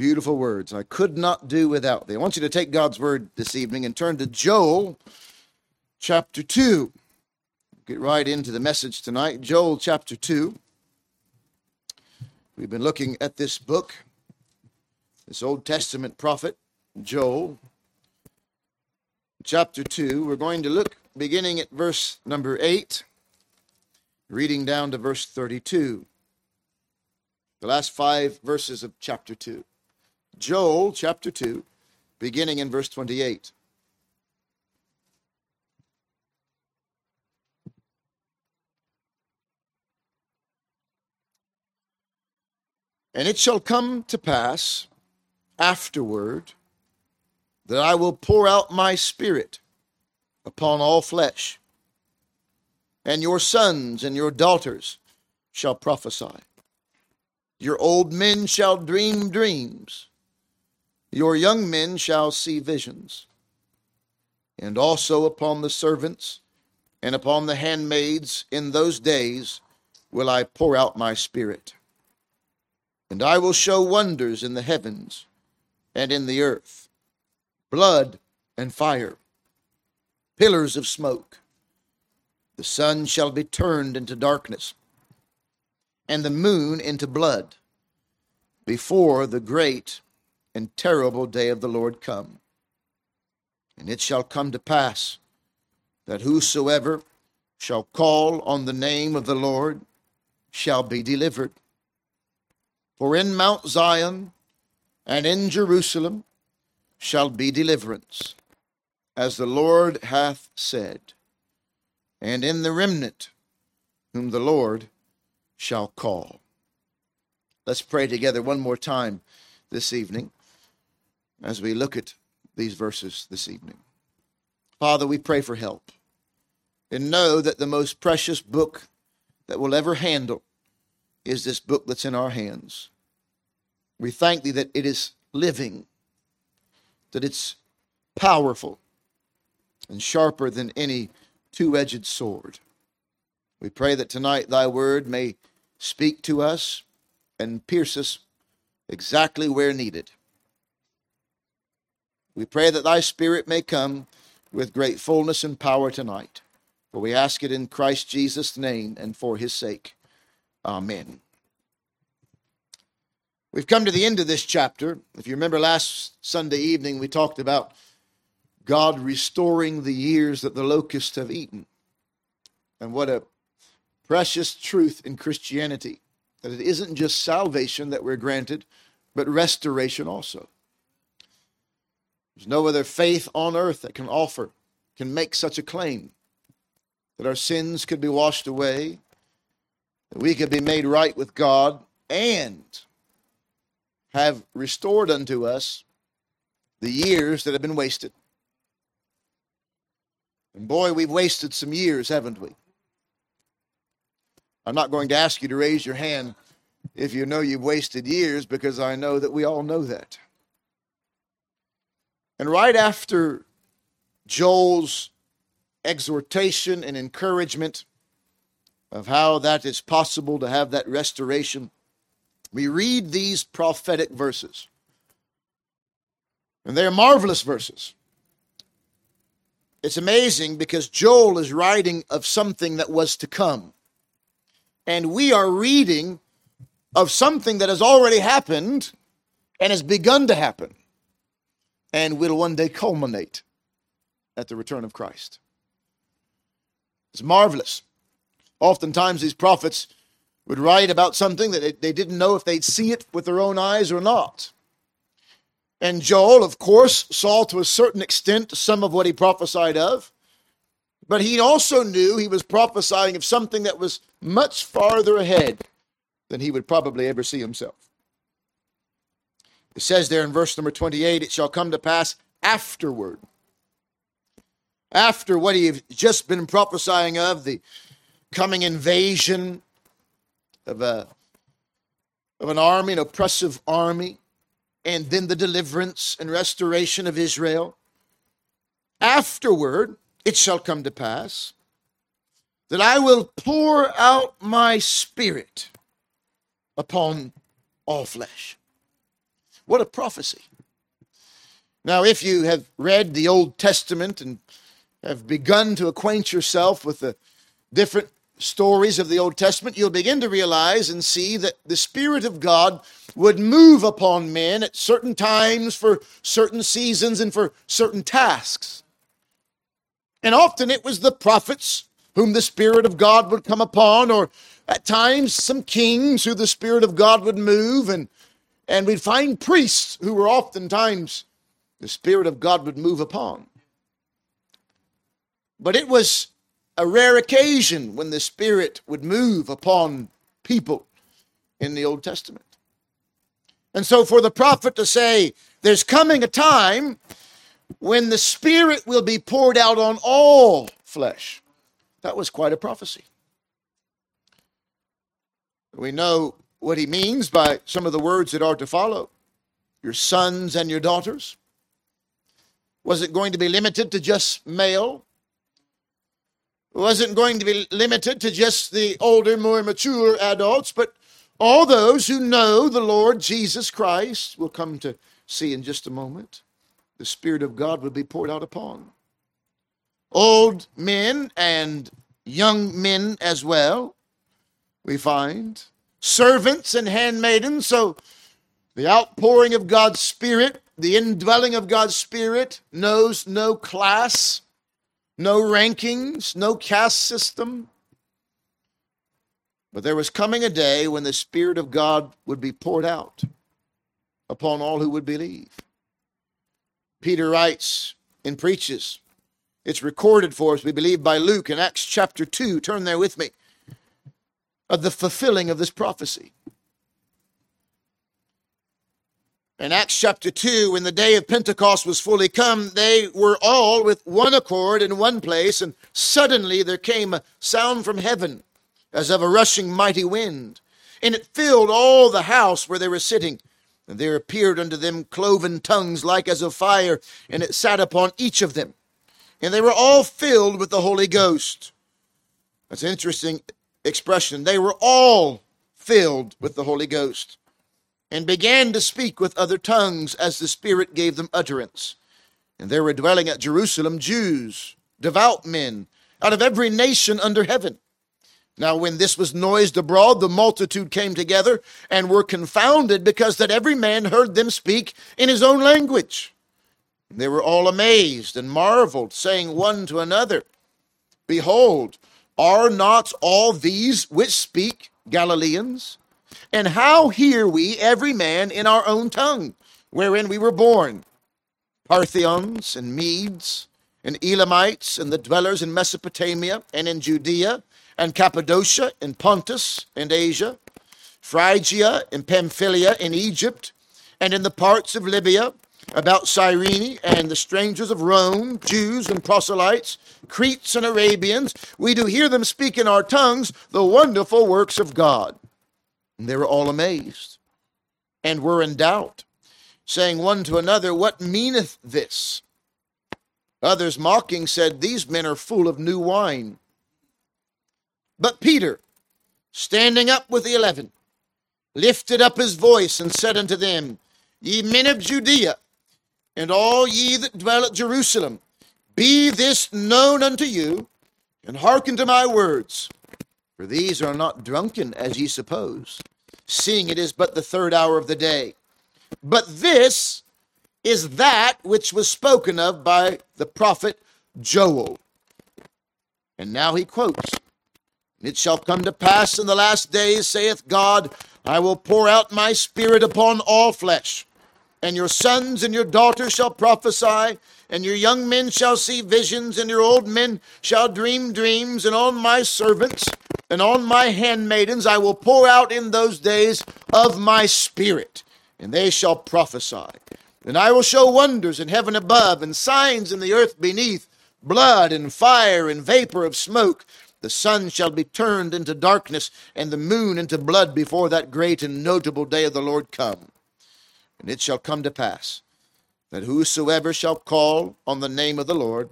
Beautiful words. I could not do without thee. I want you to take God's word this evening and turn to Joel chapter 2. Get right into the message tonight. Joel chapter 2. We've been looking at this book, this Old Testament prophet, Joel. Chapter 2. We're going to look beginning at verse number 8, reading down to verse 32. The last five verses of chapter 2. Joel chapter 2, beginning in verse 28. And it shall come to pass afterward that I will pour out my spirit upon all flesh, and your sons and your daughters shall prophesy. Your old men shall dream dreams your young men shall see visions. And also upon the servants and upon the handmaids in those days will I pour out my spirit. And I will show wonders in the heavens and in the earth blood and fire, pillars of smoke. The sun shall be turned into darkness, and the moon into blood before the great and terrible day of the Lord come. And it shall come to pass that whosoever shall call on the name of the Lord shall be delivered. For in Mount Zion and in Jerusalem shall be deliverance, as the Lord hath said, and in the remnant whom the Lord shall call. Let's pray together one more time this evening as we look at these verses this evening. Father, we pray for help and know that the most precious book that we'll ever handle is this book that's in our hands. We thank thee that it is living, that it's powerful and sharper than any two edged sword. We pray that tonight thy word may speak to us and pierce us exactly where needed. We pray that thy spirit may come with great fullness and power tonight. For we ask it in Christ Jesus' name and for his sake. Amen. We've come to the end of this chapter. If you remember last Sunday evening, we talked about God restoring the years that the locusts have eaten. And what a precious truth in Christianity that it isn't just salvation that we're granted, but restoration also. There's no other faith on earth that can offer, can make such a claim that our sins could be washed away, that we could be made right with God, and have restored unto us the years that have been wasted. And boy, we've wasted some years, haven't we? I'm not going to ask you to raise your hand if you know you've wasted years because I know that we all know that. And right after Joel's exhortation and encouragement of how that is possible to have that restoration, we read these prophetic verses. And they're marvelous verses. It's amazing because Joel is writing of something that was to come. And we are reading of something that has already happened and has begun to happen and will one day culminate at the return of Christ. It's marvelous. Oftentimes, these prophets would write about something that they didn't know if they'd see it with their own eyes or not. And Joel, of course, saw to a certain extent some of what he prophesied of, but he also knew he was prophesying of something that was much farther ahead than he would probably ever see himself. It says there in verse number 28 it shall come to pass afterward. After what he had just been prophesying of, the coming invasion of, a, of an army, an oppressive army, and then the deliverance and restoration of Israel. Afterward, it shall come to pass that I will pour out my spirit upon all flesh. What a prophecy. Now, if you have read the Old Testament and have begun to acquaint yourself with the different stories of the Old Testament, you'll begin to realize and see that the Spirit of God would move upon men at certain times for certain seasons and for certain tasks. And often it was the prophets whom the Spirit of God would come upon, or at times some kings who the Spirit of God would move, and, and we'd find priests who were oftentimes the Spirit of God would move upon. But it was a rare occasion when the Spirit would move upon people in the Old Testament. And so, for the prophet to say, There's coming a time when the Spirit will be poured out on all flesh, that was quite a prophecy. We know what he means by some of the words that are to follow your sons and your daughters. Was it going to be limited to just male? Wasn't going to be limited to just the older, more mature adults? But all those who know the Lord Jesus Christ will come to see in just a moment. The Spirit of God will be poured out upon. Old men and young men as well, we find. Servants and handmaidens. So the outpouring of God's Spirit the indwelling of God's Spirit knows no class, no rankings, no caste system. But there was coming a day when the Spirit of God would be poured out upon all who would believe. Peter writes and preaches. It's recorded for us, we believe, by Luke in Acts chapter 2. Turn there with me. Of the fulfilling of this prophecy. In Acts chapter 2, when the day of Pentecost was fully come, they were all with one accord in one place, and suddenly there came a sound from heaven as of a rushing mighty wind, and it filled all the house where they were sitting. And there appeared unto them cloven tongues like as of fire, and it sat upon each of them. And they were all filled with the Holy Ghost. That's interesting expression. They were all filled with the Holy Ghost and began to speak with other tongues as the Spirit gave them utterance. And there were dwelling at Jerusalem Jews, devout men, out of every nation under heaven. Now, when this was noised abroad, the multitude came together and were confounded because that every man heard them speak in his own language. And They were all amazed and marveled, saying one to another, Behold, are not all these which speak Galileans? And how hear we every man in our own tongue, wherein we were born? Parthians and Medes and Elamites and the dwellers in Mesopotamia and in Judea and Cappadocia and Pontus and Asia, Phrygia and Pamphylia in Egypt, and in the parts of Libya about Cyrene and the strangers of Rome, Jews and proselytes, Cretes and Arabians, we do hear them speak in our tongues the wonderful works of God. And they were all amazed and were in doubt, saying one to another, What meaneth this? Others mocking said, These men are full of new wine. But Peter, standing up with the eleven, lifted up his voice and said unto them, Ye men of Judea, and all ye that dwell at Jerusalem, be this known unto you, and hearken to my words. For these are not drunken as ye suppose, seeing it is but the third hour of the day. But this is that which was spoken of by the prophet Joel. And now he quotes It shall come to pass in the last days, saith God, I will pour out my spirit upon all flesh, and your sons and your daughters shall prophesy and your young men shall see visions, and your old men shall dream dreams, and on my servants and on my handmaidens I will pour out in those days of my spirit, and they shall prophesy. And I will show wonders in heaven above, and signs in the earth beneath, blood and fire and vapor of smoke. The sun shall be turned into darkness, and the moon into blood before that great and notable day of the Lord come. And it shall come to pass that whosoever shall call on the name of the Lord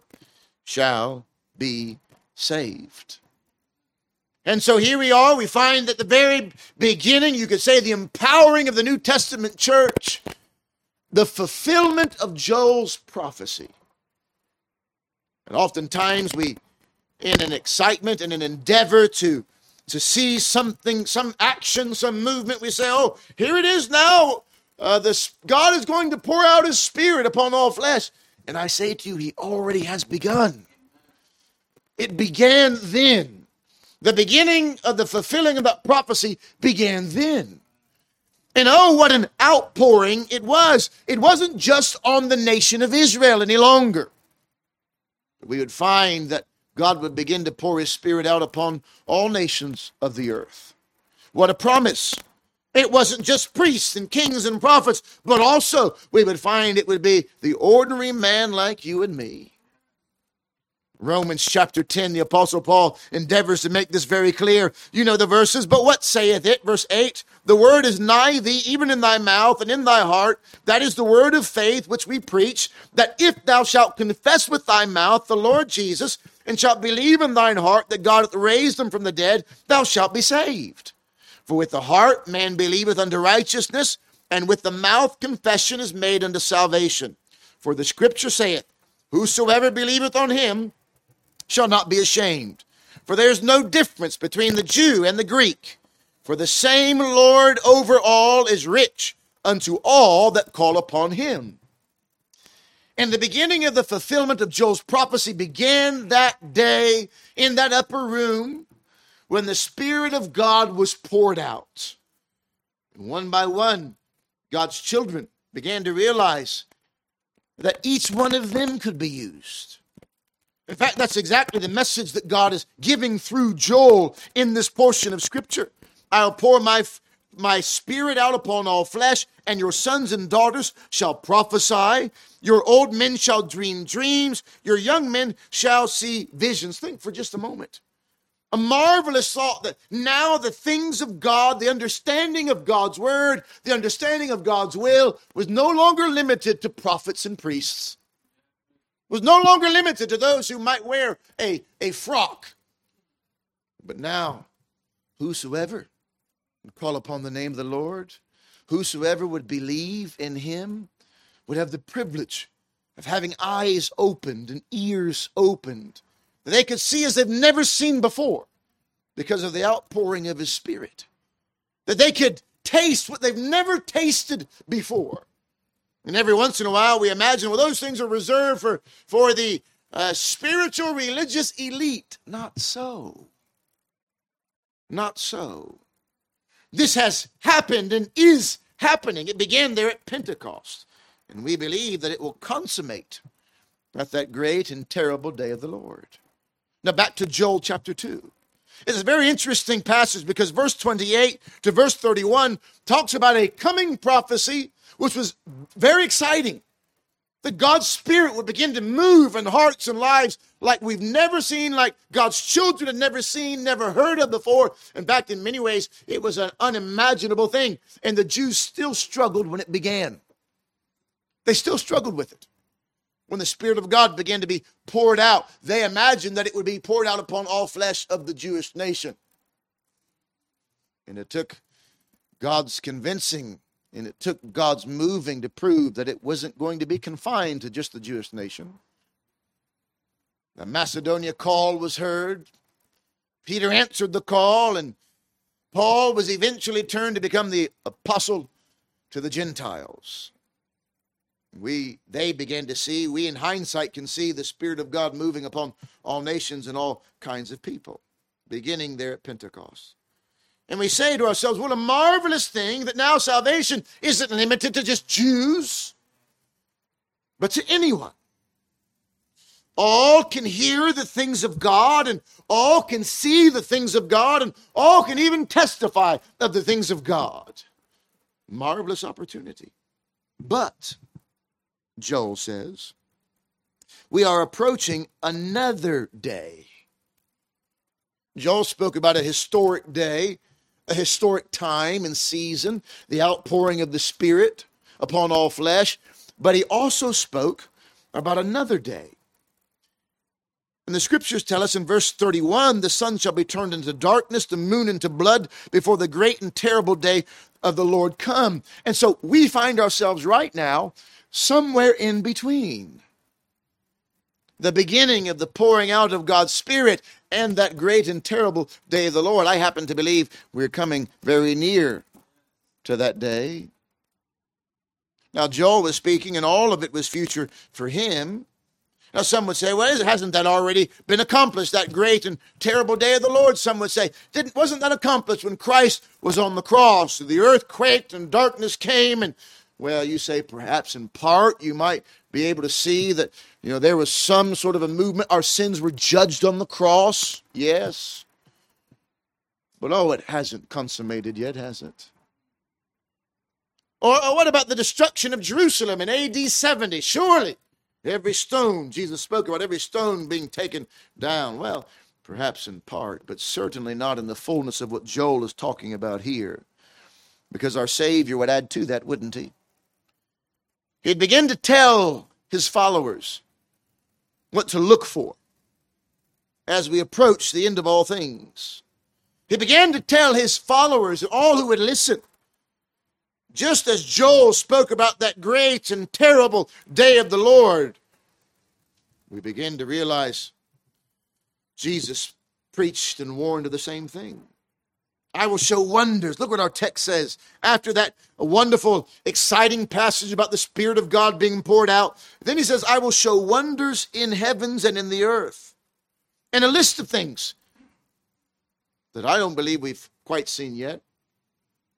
shall be saved. And so here we are. We find that the very beginning, you could say the empowering of the New Testament church the fulfillment of Joel's prophecy. And oftentimes we, in an excitement and an endeavor to, to see something, some action, some movement, we say, oh, here it is now. Uh, this, God is going to pour out his spirit upon all flesh. And I say to you, he already has begun. It began then. The beginning of the fulfilling of that prophecy began then. And oh, what an outpouring it was. It wasn't just on the nation of Israel any longer. We would find that God would begin to pour his spirit out upon all nations of the earth. What a promise. It wasn't just priests and kings and prophets, but also we would find it would be the ordinary man like you and me. Romans chapter 10, the Apostle Paul endeavors to make this very clear. You know the verses, but what saith it? Verse 8 The word is nigh thee, even in thy mouth and in thy heart. That is the word of faith which we preach, that if thou shalt confess with thy mouth the Lord Jesus, and shalt believe in thine heart that God hath raised him from the dead, thou shalt be saved. For with the heart man believeth unto righteousness, and with the mouth confession is made unto salvation. For the scripture saith, Whosoever believeth on him, shall not be ashamed. For there's no difference between the Jew and the Greek. For the same Lord over all is rich unto all that call upon him. And the beginning of the fulfillment of Joel's prophecy began that day in that upper room when the Spirit of God was poured out. And one by one, God's children began to realize that each one of them could be used. In fact, that's exactly the message that God is giving through Joel in this portion of Scripture. I'll pour my my spirit out upon all flesh, and your sons and daughters shall prophesy. Your old men shall dream dreams. Your young men shall see visions. Think for just a moment. A marvelous thought that now the things of God, the understanding of God's word, the understanding of God's will was no longer limited to prophets and priests was no longer limited to those who might wear a, a frock. But now, whosoever would call upon the name of the Lord, whosoever would believe in him, would have the privilege of having eyes opened and ears opened they could see as they've never seen before because of the outpouring of his spirit. That they could taste what they've never tasted before and every once in a while, we imagine, well, those things are reserved for, for the uh, spiritual religious elite. Not so. Not so. This has happened and is happening. It began there at Pentecost. And we believe that it will consummate at that great and terrible day of the Lord. Now, back to Joel chapter 2. It's a very interesting passage because verse 28 to verse 31 talks about a coming prophecy which was very exciting. That God's Spirit would begin to move in hearts and lives like we've never seen, like God's children had never seen, never heard of before. In fact, in many ways, it was an unimaginable thing. And the Jews still struggled when it began. They still struggled with it. When the Spirit of God began to be poured out, they imagined that it would be poured out upon all flesh of the Jewish nation. And it took God's convincing and it took God's moving to prove that it wasn't going to be confined to just the Jewish nation. The Macedonia call was heard. Peter answered the call, and Paul was eventually turned to become the apostle to the Gentiles. We they began to see, we in hindsight can see the Spirit of God moving upon all nations and all kinds of people, beginning there at Pentecost. And we say to ourselves, what a marvelous thing that now salvation isn't limited to just Jews, but to anyone. All can hear the things of God, and all can see the things of God, and all can even testify of the things of God. Marvelous opportunity. But, Joel says, we are approaching another day. Joel spoke about a historic day a historic time and season, the outpouring of the Spirit upon all flesh, but he also spoke about another day. And the scriptures tell us in verse 31 the sun shall be turned into darkness, the moon into blood before the great and terrible day of the Lord come. And so we find ourselves right now somewhere in between the beginning of the pouring out of God's Spirit and that great and terrible day of the Lord. I happen to believe we're coming very near to that day. Now, Joel was speaking, and all of it was future for him. Now, some would say, well, hasn't that already been accomplished, that great and terrible day of the Lord? Some would say, Didn't, wasn't that accomplished when Christ was on the cross? The earth quaked and darkness came. And, well, you say perhaps in part you might be able to see that, you know, there was some sort of a movement. Our sins were judged on the cross. Yes. But oh, it hasn't consummated yet, has it? Or, or what about the destruction of Jerusalem in AD 70? Surely Every stone, Jesus spoke about every stone being taken down. Well, perhaps in part, but certainly not in the fullness of what Joel is talking about here. Because our Savior would add to that, wouldn't he? He'd begin to tell his followers what to look for as we approach the end of all things. He began to tell his followers, all who would listen, just as Joel spoke about that great and terrible day of the Lord, we begin to realize Jesus preached and warned of the same thing. I will show wonders. Look what our text says. After that a wonderful, exciting passage about the Spirit of God being poured out, then he says, I will show wonders in heavens and in the earth. And a list of things that I don't believe we've quite seen yet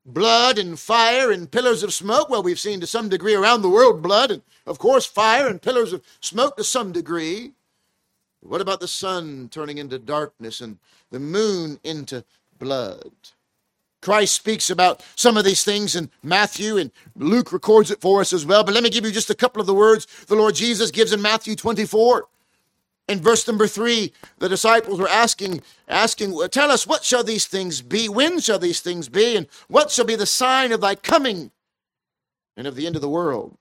blood and fire and pillars of smoke. Well, we've seen to some degree around the world blood and, of course, fire and pillars of smoke to some degree. What about the sun turning into darkness and the moon into blood? Christ speaks about some of these things in Matthew, and Luke records it for us as well. But let me give you just a couple of the words the Lord Jesus gives in Matthew 24. In verse number three, the disciples were asking, asking, Tell us, what shall these things be? When shall these things be? And what shall be the sign of thy coming and of the end of the world?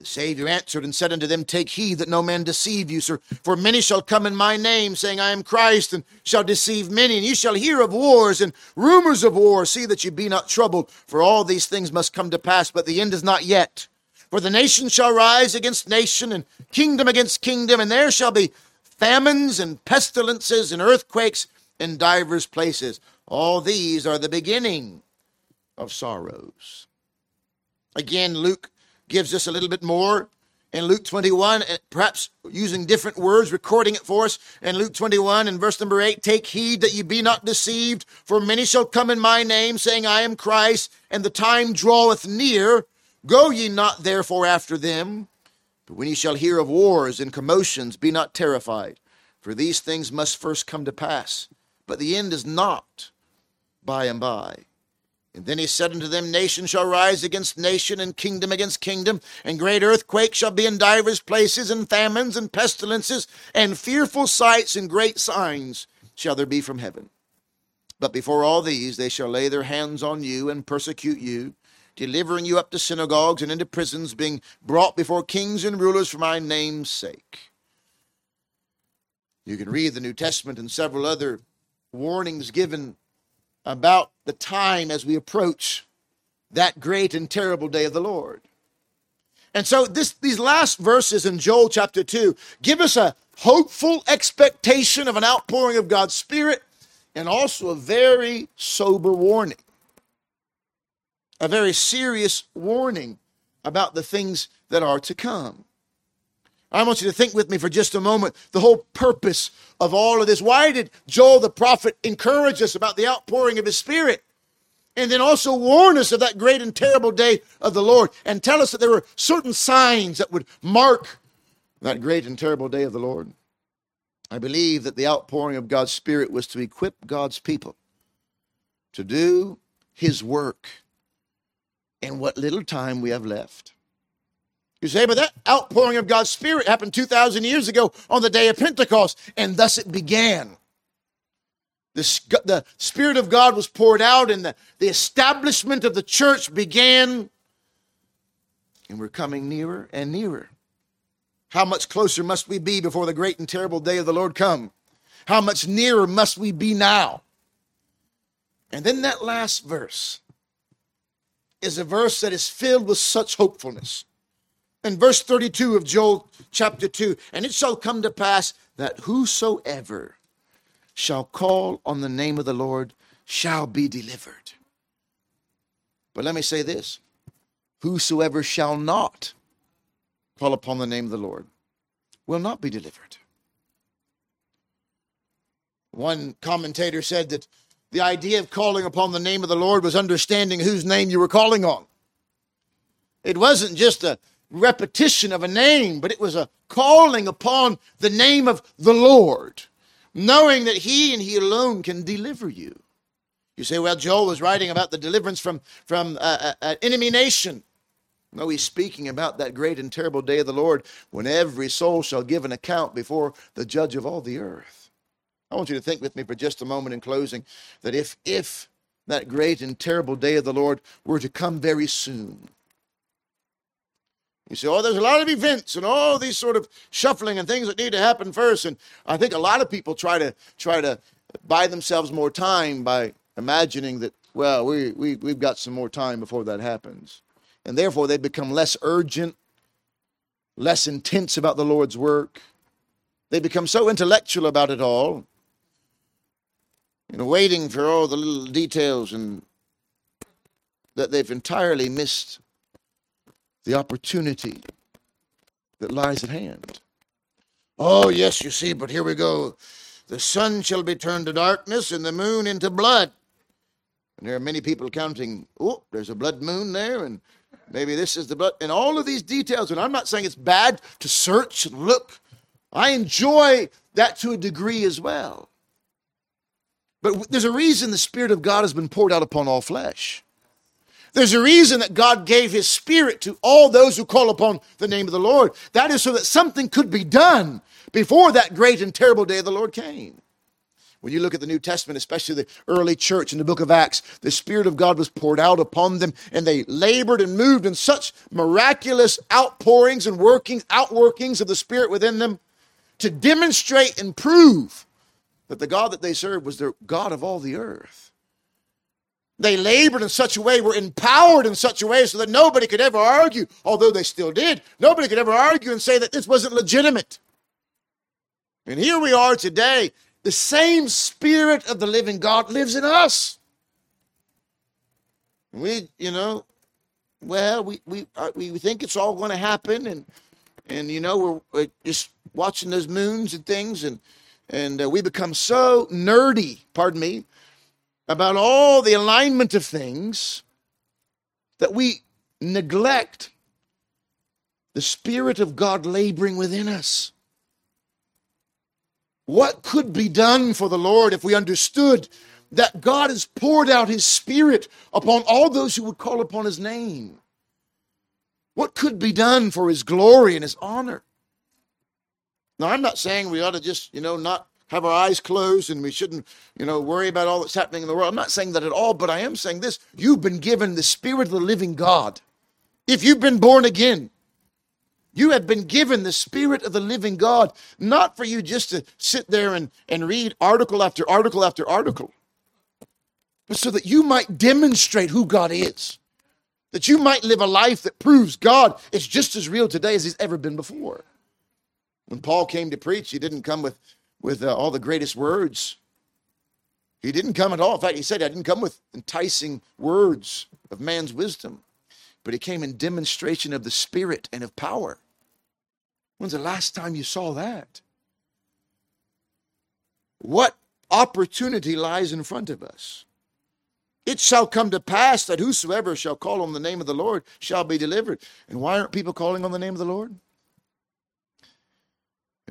The Savior answered and said unto them, Take heed that no man deceive you, sir. For many shall come in my name, saying, I am Christ, and shall deceive many. And you shall hear of wars and rumors of wars. See that you be not troubled, for all these things must come to pass, but the end is not yet. For the nation shall rise against nation, and kingdom against kingdom, and there shall be famines and pestilences and earthquakes in divers places. All these are the beginning of sorrows. Again, Luke gives us a little bit more in Luke 21, eh, perhaps using different words, recording it for us. In Luke 21, in verse number 8, take heed that ye be not deceived, for many shall come in my name, saying, I am Christ, and the time draweth near. Go ye not therefore after them. But when ye shall hear of wars and commotions, be not terrified, for these things must first come to pass. But the end is not by and by. And then he said unto them, Nation shall rise against nation, and kingdom against kingdom, and great earthquakes shall be in divers places, and famines and pestilences, and fearful sights and great signs shall there be from heaven. But before all these they shall lay their hands on you and persecute you delivering you up to synagogues and into prisons, being brought before kings and rulers for my name's sake. You can read the New Testament and several other warnings given about the time as we approach that great and terrible day of the Lord. And so this, these last verses in Joel chapter 2 give us a hopeful expectation of an outpouring of God's Spirit and also a very sober warning a very serious warning about the things that are to come. I want you to think with me for just a moment the whole purpose of all of this. Why did Joel the prophet encourage us about the outpouring of his spirit? And then also warn us of that great and terrible day of the Lord and tell us that there were certain signs that would mark that great and terrible day of the Lord. I believe that the outpouring of God's Spirit was to equip God's people to do his work in what little time we have left. You say, but that outpouring of God's Spirit happened 2,000 years ago on the day of Pentecost, and thus it began. The, the Spirit of God was poured out, and the, the establishment of the church began, and we're coming nearer and nearer. How much closer must we be before the great and terrible day of the Lord come? How much nearer must we be now? And then that last verse is a verse that is filled with such hopefulness. In verse 32 of Joel chapter 2, and it shall come to pass that whosoever shall call on the name of the Lord shall be delivered. But let me say this whosoever shall not call upon the name of the Lord will not be delivered. One commentator said that the idea of calling upon the name of the Lord was understanding whose name you were calling on. It wasn't just a repetition of a name, but it was a calling upon the name of the Lord, knowing that He and He alone can deliver you. You say, well, Joel was writing about the deliverance from, from uh, an enemy nation. No, he's speaking about that great and terrible day of the Lord when every soul shall give an account before the judge of all the earth. I want you to think with me for just a moment in closing that if, if that great and terrible day of the Lord were to come very soon, you say, oh, there's a lot of events and all these sort of shuffling and things that need to happen first. And I think a lot of people try to try to buy themselves more time by imagining that, well, we, we, we've got some more time before that happens. And therefore they become less urgent, less intense about the Lord's work. They become so intellectual about it all you know, waiting for all the little details and that they've entirely missed the opportunity that lies at hand. Oh, yes, you see, but here we go. The sun shall be turned to darkness and the moon into blood. And there are many people counting, oh, there's a blood moon there, and maybe this is the blood. And all of these details, and I'm not saying it's bad to search and look. I enjoy that to a degree as well. But there's a reason the Spirit of God has been poured out upon all flesh. There's a reason that God gave His Spirit to all those who call upon the name of the Lord. That is so that something could be done before that great and terrible day of the Lord came. When you look at the New Testament, especially the early church in the book of Acts, the Spirit of God was poured out upon them, and they labored and moved in such miraculous outpourings and workings, outworkings of the Spirit within them to demonstrate and prove that the God that they served was the God of all the earth. They labored in such a way, were empowered in such a way so that nobody could ever argue, although they still did. Nobody could ever argue and say that this wasn't legitimate. And here we are today. The same Spirit of the living God lives in us. We, you know, well, we we uh, we think it's all going to happen, and and you know we're, we're just watching those moons and things, and and uh, we become so nerdy, pardon me, about all the alignment of things that we neglect the Spirit of God laboring within us. What could be done for the Lord if we understood that God has poured out His Spirit upon all those who would call upon His name? What could be done for His glory and His honor? Now, I'm not saying we ought to just, you know, not have our eyes closed and we shouldn't, you know, worry about all that's happening in the world. I'm not saying that at all, but I am saying this. You've been given the Spirit of the living God. If you've been born again, you have been given the Spirit of the living God, not for you just to sit there and, and read article after article after article, but so that you might demonstrate who God is. That you might live a life that proves God is just as real today as he's ever been before. When Paul came to preach, he didn't come with, with uh, all the greatest words. He didn't come at all. In fact, he said, I didn't come with enticing words of man's wisdom, but he came in demonstration of the Spirit and of power. When's the last time you saw that? What opportunity lies in front of us? It shall come to pass that whosoever shall call on the name of the Lord shall be delivered. And why aren't people calling on the name of the Lord?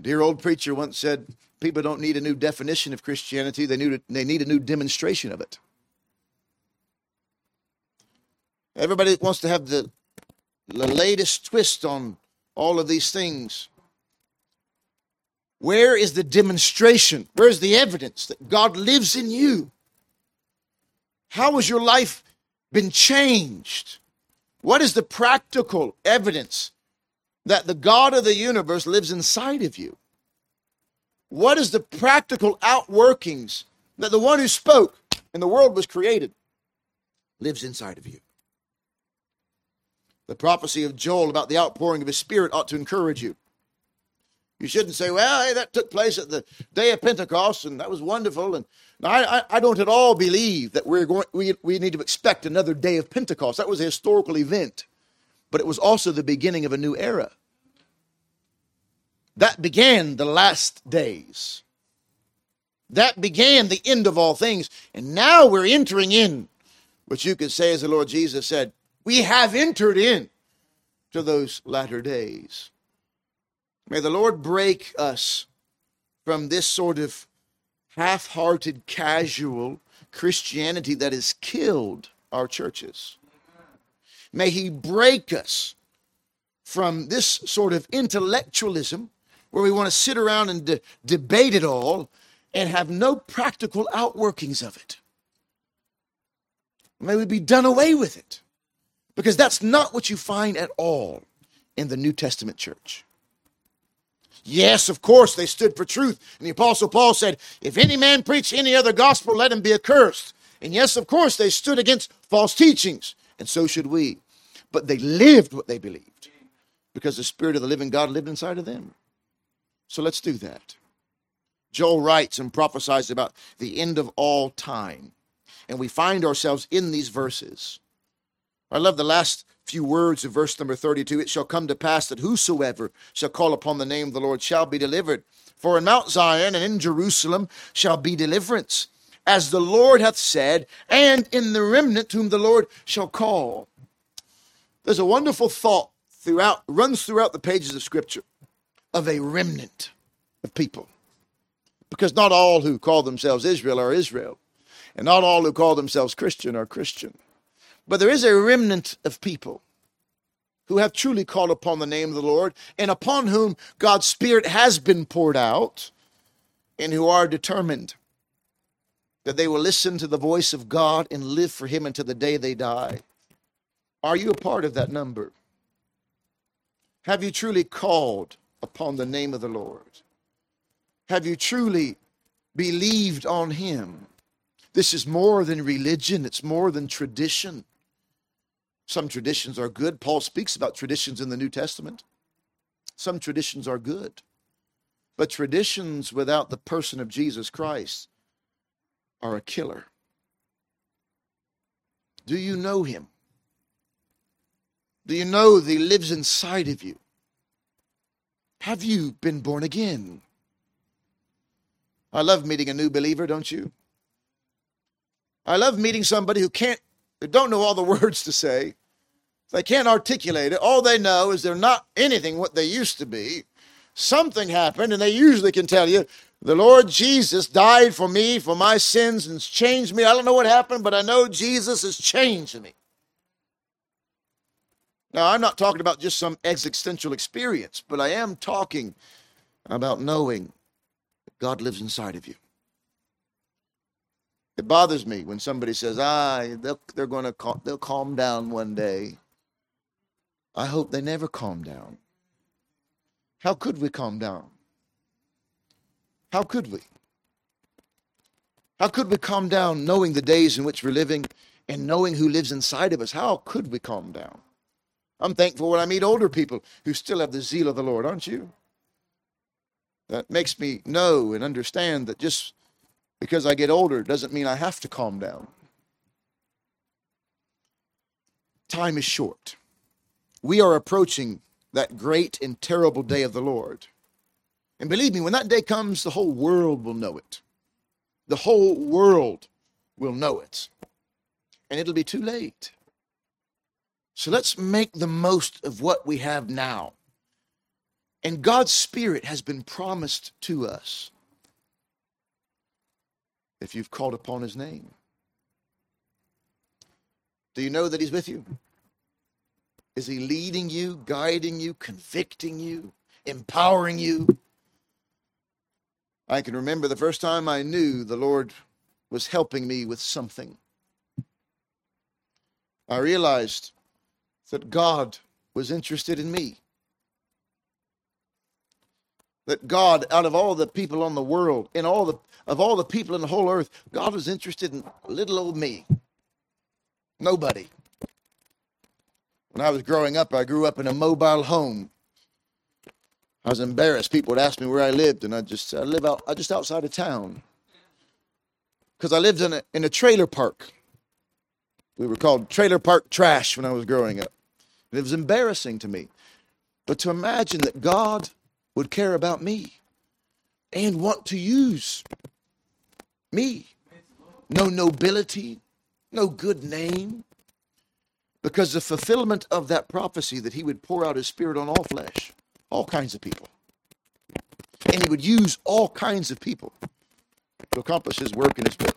Dear old preacher once said, People don't need a new definition of Christianity, they need a, they need a new demonstration of it. Everybody wants to have the, the latest twist on all of these things. Where is the demonstration? Where's the evidence that God lives in you? How has your life been changed? What is the practical evidence that the God of the universe lives inside of you? What is the practical outworkings that the one who spoke and the world was created lives inside of you? The prophecy of Joel about the outpouring of his spirit ought to encourage you. You shouldn't say, well, hey, that took place at the day of Pentecost and that was wonderful. And I, I, I don't at all believe that we're going, we, we need to expect another day of Pentecost. That was a historical event, but it was also the beginning of a new era. That began the last days. That began the end of all things. And now we're entering in, which you could say, as the Lord Jesus said, we have entered in to those latter days. May the Lord break us from this sort of half hearted, casual Christianity that has killed our churches. May He break us from this sort of intellectualism where we want to sit around and de- debate it all and have no practical outworkings of it. May we be done away with it because that's not what you find at all in the New Testament church. Yes, of course, they stood for truth. And the Apostle Paul said, If any man preach any other gospel, let him be accursed. And yes, of course, they stood against false teachings. And so should we. But they lived what they believed because the Spirit of the living God lived inside of them. So let's do that. Joel writes and prophesies about the end of all time. And we find ourselves in these verses. I love the last few words of verse number 32 It shall come to pass that whosoever shall call upon the name of the Lord shall be delivered. For in Mount Zion and in Jerusalem shall be deliverance, as the Lord hath said, and in the remnant whom the Lord shall call. There's a wonderful thought throughout, runs throughout the pages of Scripture of a remnant of people. Because not all who call themselves Israel are Israel, and not all who call themselves Christian are Christian. But there is a remnant of people who have truly called upon the name of the Lord and upon whom God's Spirit has been poured out and who are determined that they will listen to the voice of God and live for Him until the day they die. Are you a part of that number? Have you truly called upon the name of the Lord? Have you truly believed on Him? This is more than religion, it's more than tradition. Some traditions are good. Paul speaks about traditions in the New Testament. Some traditions are good. But traditions without the person of Jesus Christ are a killer. Do you know him? Do you know that he lives inside of you? Have you been born again? I love meeting a new believer, don't you? I love meeting somebody who can't they don't know all the words to say. They can't articulate it. All they know is they're not anything what they used to be. Something happened, and they usually can tell you, the Lord Jesus died for me, for my sins, and changed me. I don't know what happened, but I know Jesus has changed me. Now, I'm not talking about just some existential experience, but I am talking about knowing that God lives inside of you. It bothers me when somebody says, "Ah, they're going to cal- they'll calm down one day." I hope they never calm down. How could we calm down? How could we? How could we calm down knowing the days in which we're living and knowing who lives inside of us? How could we calm down? I'm thankful when I meet older people who still have the zeal of the Lord, aren't you? That makes me know and understand that just because I get older doesn't mean I have to calm down. Time is short. We are approaching that great and terrible day of the Lord. And believe me, when that day comes, the whole world will know it. The whole world will know it. And it'll be too late. So let's make the most of what we have now. And God's Spirit has been promised to us if you've called upon his name. Do you know that he's with you? Is he leading you, guiding you, convicting you, empowering you? I can remember the first time I knew the Lord was helping me with something. I realized that God was interested in me. That God, out of all the people on the world, in all the of all the people in the whole earth, God was interested in little old me. Nobody. When I was growing up, I grew up in a mobile home. I was embarrassed. People would ask me where I lived, and I just I live out I just outside of town. Because I lived in a in a trailer park. We were called trailer park trash when I was growing up. And it was embarrassing to me. But to imagine that God would care about me and want to use me. No nobility, no good name. Because the fulfillment of that prophecy that he would pour out his spirit on all flesh, all kinds of people. And he would use all kinds of people to accomplish his work in his will.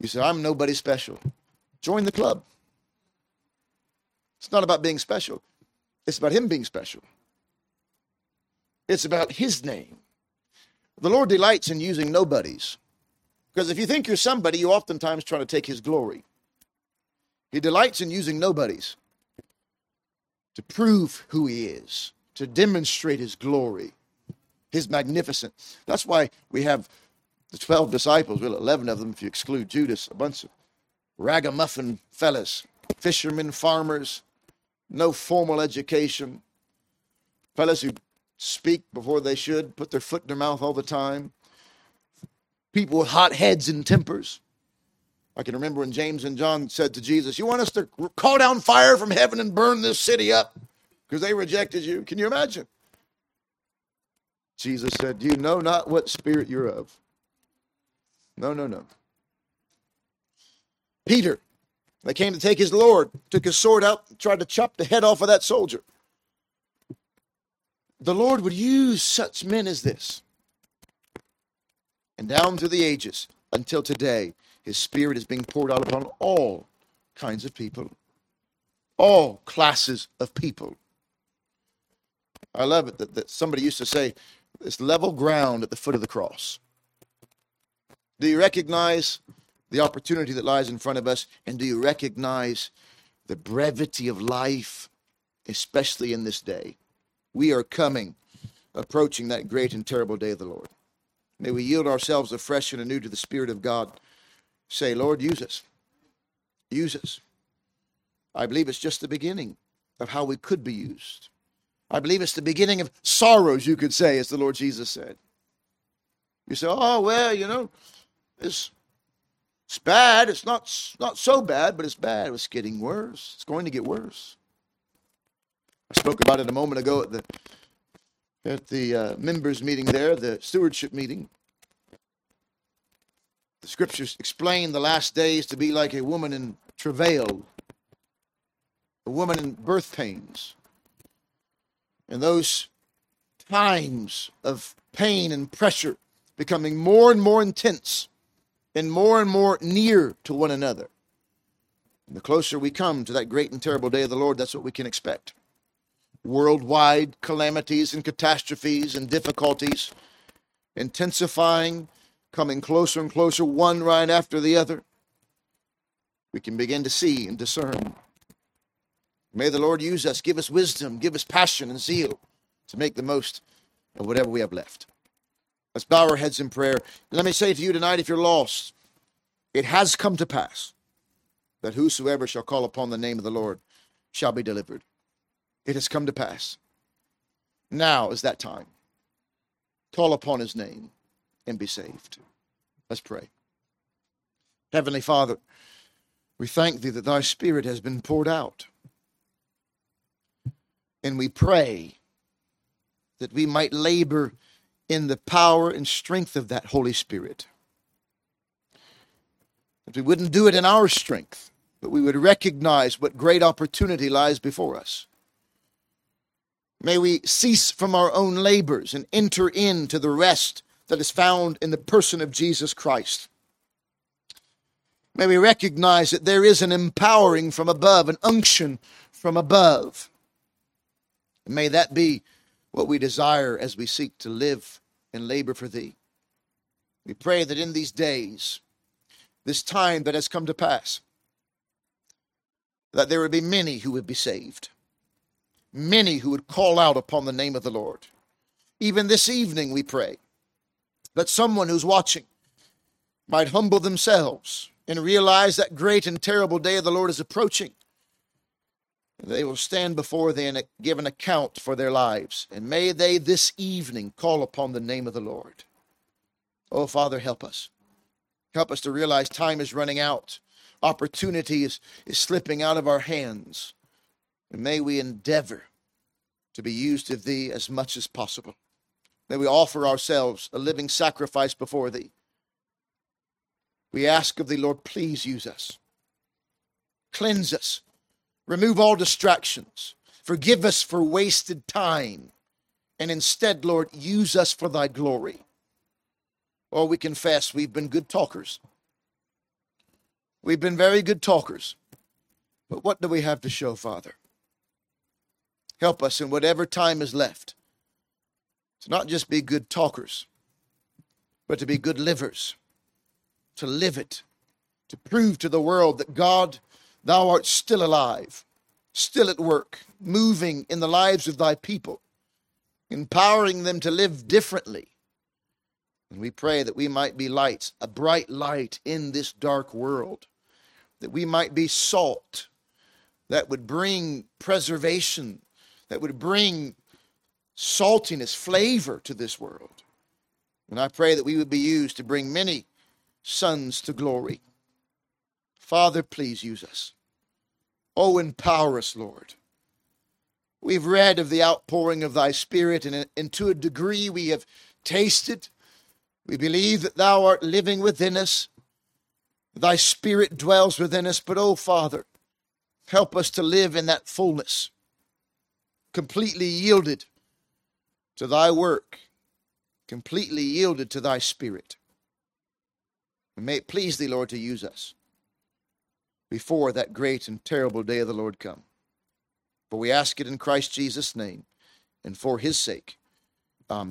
You say, I'm nobody special. Join the club. It's not about being special, it's about him being special. It's about his name. The Lord delights in using nobodies. Because if you think you're somebody, you oftentimes try to take his glory. He delights in using nobodies to prove who he is, to demonstrate his glory, his magnificence. That's why we have the 12 disciples, well, 11 of them if you exclude Judas, a bunch of ragamuffin fellas, fishermen, farmers, no formal education, fellas who speak before they should, put their foot in their mouth all the time, people with hot heads and tempers. I can remember when James and John said to Jesus, You want us to call down fire from heaven and burn this city up because they rejected you? Can you imagine? Jesus said, You know not what spirit you're of. No, no, no. Peter, they came to take his Lord, took his sword out, tried to chop the head off of that soldier. The Lord would use such men as this. And down through the ages until today, his Spirit is being poured out upon all kinds of people, all classes of people. I love it that, that somebody used to say, it's level ground at the foot of the cross. Do you recognize the opportunity that lies in front of us? And do you recognize the brevity of life, especially in this day? We are coming, approaching that great and terrible day of the Lord. May we yield ourselves afresh and anew to the Spirit of God say, Lord, use us. Use us. I believe it's just the beginning of how we could be used. I believe it's the beginning of sorrows, you could say, as the Lord Jesus said. You say, oh, well, you know, it's, it's bad. It's not, not so bad, but it's bad. It's getting worse. It's going to get worse. I spoke about it a moment ago at the, at the uh, members' meeting there, the stewardship meeting. The scriptures explain the last days to be like a woman in travail, a woman in birth pains. And those times of pain and pressure becoming more and more intense and more and more near to one another. And the closer we come to that great and terrible day of the Lord, that's what we can expect. Worldwide calamities and catastrophes and difficulties intensifying coming closer and closer, one right after the other, we can begin to see and discern. May the Lord use us, give us wisdom, give us passion and zeal to make the most of whatever we have left. Let's bow our heads in prayer. Let me say to you tonight if you're lost, it has come to pass that whosoever shall call upon the name of the Lord shall be delivered. It has come to pass. Now is that time. Call upon his name and be saved. Let's pray. Heavenly Father, we thank thee that thy Spirit has been poured out. And we pray that we might labor in the power and strength of that Holy Spirit. That we wouldn't do it in our strength, but we would recognize what great opportunity lies before us. May we cease from our own labors and enter into the rest that is found in the person of Jesus Christ. May we recognize that there is an empowering from above, an unction from above. And may that be what we desire as we seek to live and labor for Thee. We pray that in these days, this time that has come to pass, that there would be many who would be saved, many who would call out upon the name of the Lord. Even this evening, we pray that someone who's watching might humble themselves and realize that great and terrible day of the Lord is approaching. They will stand before thee and give an account for their lives. And may they this evening call upon the name of the Lord. Oh, Father, help us. Help us to realize time is running out. Opportunity is, is slipping out of our hands. And may we endeavor to be used of thee as much as possible. May we offer ourselves a living sacrifice before thee. We ask of thee, Lord, please use us. Cleanse us Remove all distractions. Forgive us for wasted time. And instead, Lord, use us for thy glory. Oh, we confess we've been good talkers. We've been very good talkers. But what do we have to show, Father? Help us in whatever time is left to not just be good talkers, but to be good livers, to live it, to prove to the world that God Thou art still alive, still at work, moving in the lives of thy people, empowering them to live differently. And we pray that we might be lights, a bright light in this dark world, that we might be salt that would bring preservation, that would bring saltiness, flavor to this world. And I pray that we would be used to bring many sons to glory. Father, please use us. Oh, empower us, Lord. We've read of the outpouring of thy Spirit, and, and to a degree we have tasted. We believe that thou art living within us. Thy Spirit dwells within us. But, oh, Father, help us to live in that fullness, completely yielded to thy work, completely yielded to thy Spirit. And may it please thee, Lord, to use us before that great and terrible day of the Lord come. For we ask it in Christ Jesus' name and for his sake. Amen.